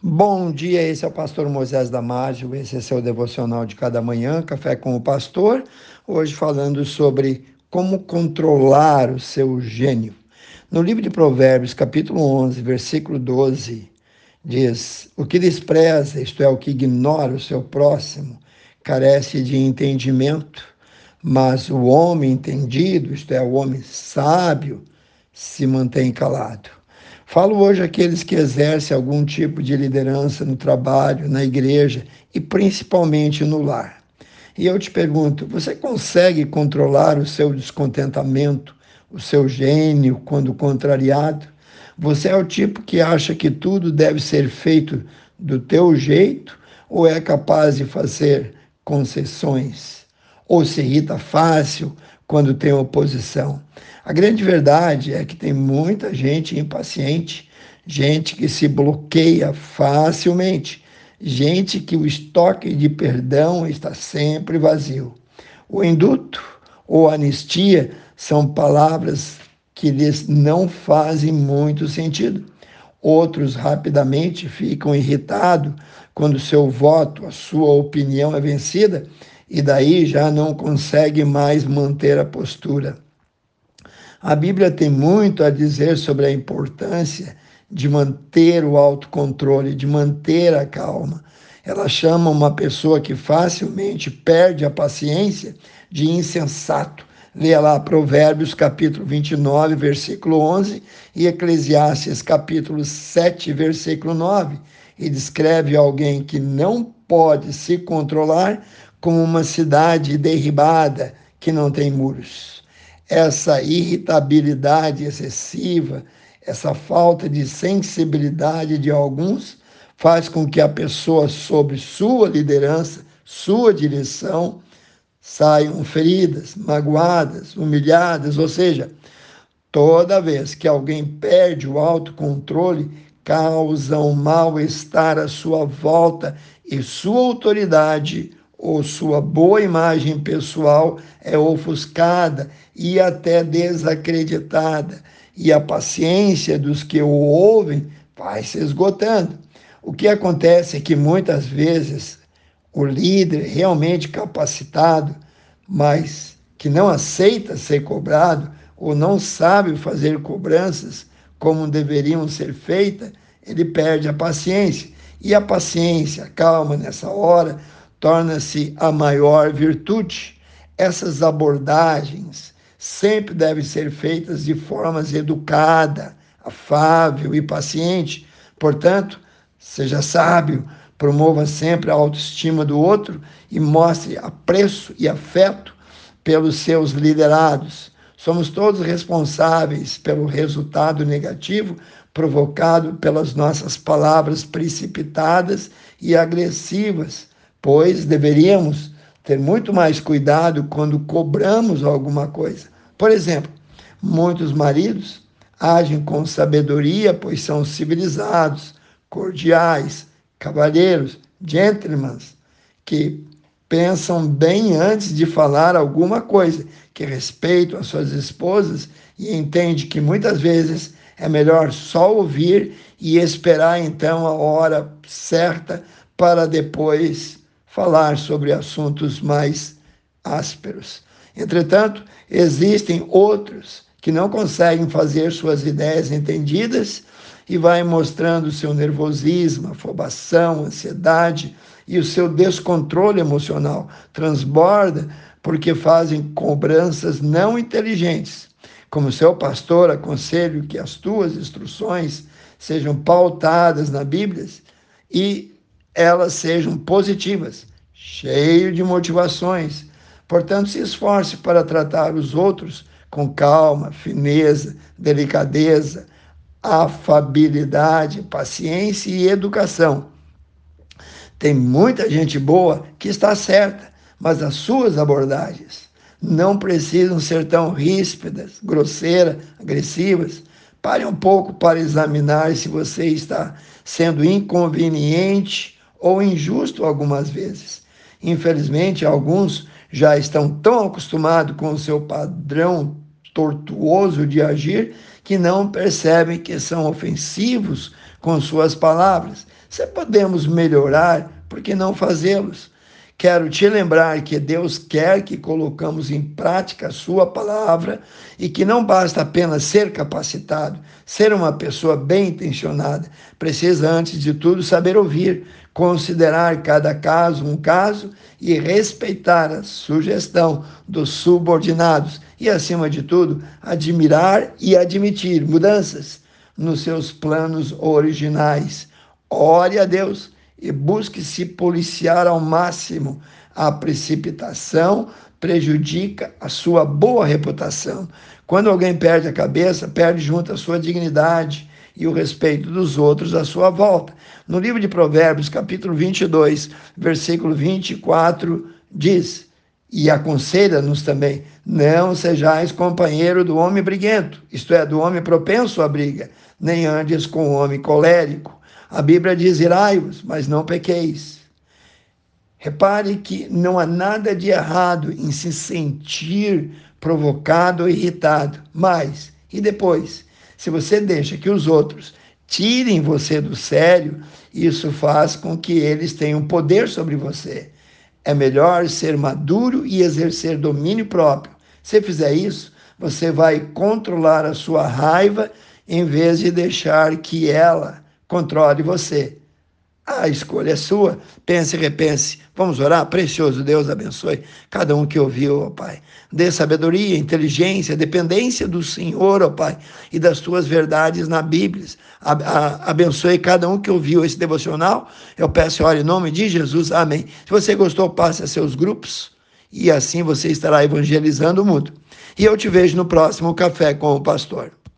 Bom dia, esse é o pastor Moisés Damásio, esse é seu devocional de cada manhã, Café com o Pastor. Hoje falando sobre como controlar o seu gênio. No livro de Provérbios, capítulo 11, versículo 12, diz: O que despreza, isto é, o que ignora o seu próximo, carece de entendimento, mas o homem entendido, isto é, o homem sábio, se mantém calado. Falo hoje àqueles que exercem algum tipo de liderança no trabalho, na igreja e principalmente no lar. E eu te pergunto: você consegue controlar o seu descontentamento, o seu gênio quando contrariado? Você é o tipo que acha que tudo deve ser feito do teu jeito ou é capaz de fazer concessões? Ou se irrita fácil quando tem oposição? A grande verdade é que tem muita gente impaciente, gente que se bloqueia facilmente, gente que o estoque de perdão está sempre vazio. O induto ou anistia são palavras que lhes não fazem muito sentido. Outros rapidamente ficam irritados quando seu voto, a sua opinião é vencida e daí já não consegue mais manter a postura. A Bíblia tem muito a dizer sobre a importância de manter o autocontrole, de manter a calma. Ela chama uma pessoa que facilmente perde a paciência de insensato. Leia lá Provérbios capítulo 29, versículo 11 e Eclesiastes capítulo 7, versículo 9. E descreve alguém que não pode se controlar como uma cidade derribada que não tem muros. Essa irritabilidade excessiva, essa falta de sensibilidade de alguns, faz com que a pessoa, sob sua liderança, sua direção, saiam feridas, magoadas, humilhadas, ou seja, toda vez que alguém perde o autocontrole, causa um mal-estar à sua volta e sua autoridade ou sua boa imagem pessoal é ofuscada e até desacreditada, e a paciência dos que o ouvem vai se esgotando. O que acontece é que muitas vezes o líder realmente capacitado, mas que não aceita ser cobrado ou não sabe fazer cobranças como deveriam ser feitas, ele perde a paciência. E a paciência, a calma nessa hora, torna-se a maior virtude. Essas abordagens sempre devem ser feitas de formas educada, afável e paciente. Portanto, seja sábio, promova sempre a autoestima do outro e mostre apreço e afeto pelos seus liderados. Somos todos responsáveis pelo resultado negativo provocado pelas nossas palavras precipitadas e agressivas pois deveríamos ter muito mais cuidado quando cobramos alguma coisa. Por exemplo, muitos maridos agem com sabedoria, pois são civilizados, cordiais, cavalheiros, gentlemen, que pensam bem antes de falar alguma coisa, que respeitam as suas esposas e entendem que muitas vezes é melhor só ouvir e esperar então a hora certa para depois falar sobre assuntos mais ásperos. Entretanto, existem outros que não conseguem fazer suas ideias entendidas e vai mostrando seu nervosismo, afobação, ansiedade e o seu descontrole emocional. Transborda porque fazem cobranças não inteligentes. Como seu pastor, aconselho que as tuas instruções sejam pautadas na Bíblia e elas sejam positivas, cheio de motivações. Portanto, se esforce para tratar os outros com calma, fineza, delicadeza, afabilidade, paciência e educação. Tem muita gente boa que está certa, mas as suas abordagens não precisam ser tão ríspidas, grosseiras, agressivas. Pare um pouco para examinar se você está sendo inconveniente ou injusto algumas vezes. Infelizmente, alguns já estão tão acostumados com o seu padrão tortuoso de agir que não percebem que são ofensivos com suas palavras. Se podemos melhorar, por que não fazê-los? Quero te lembrar que Deus quer que colocamos em prática a sua palavra e que não basta apenas ser capacitado, ser uma pessoa bem intencionada. Precisa, antes de tudo, saber ouvir, considerar cada caso um caso e respeitar a sugestão dos subordinados e, acima de tudo, admirar e admitir mudanças nos seus planos originais. Ore a Deus e busque se policiar ao máximo. A precipitação prejudica a sua boa reputação. Quando alguém perde a cabeça, perde junto a sua dignidade e o respeito dos outros à sua volta. No livro de Provérbios, capítulo 22, versículo 24, diz: E aconselha-nos também: não sejais companheiro do homem briguento, isto é, do homem propenso à briga, nem andes com o homem colérico a Bíblia diz: irai-vos, mas não pequeis. Repare que não há nada de errado em se sentir provocado ou irritado, mas, e depois, se você deixa que os outros tirem você do sério, isso faz com que eles tenham poder sobre você. É melhor ser maduro e exercer domínio próprio. Se fizer isso, você vai controlar a sua raiva em vez de deixar que ela controle você. A escolha é sua. Pense e repense. Vamos orar? Precioso Deus abençoe cada um que ouviu, ó Pai. Dê sabedoria, inteligência, dependência do Senhor, ó Pai, e das tuas verdades na Bíblia. abençoe cada um que ouviu esse devocional. Eu peço, olha, em nome de Jesus. Amém. Se você gostou, passe a seus grupos e assim você estará evangelizando o mundo. E eu te vejo no próximo Café com o Pastor.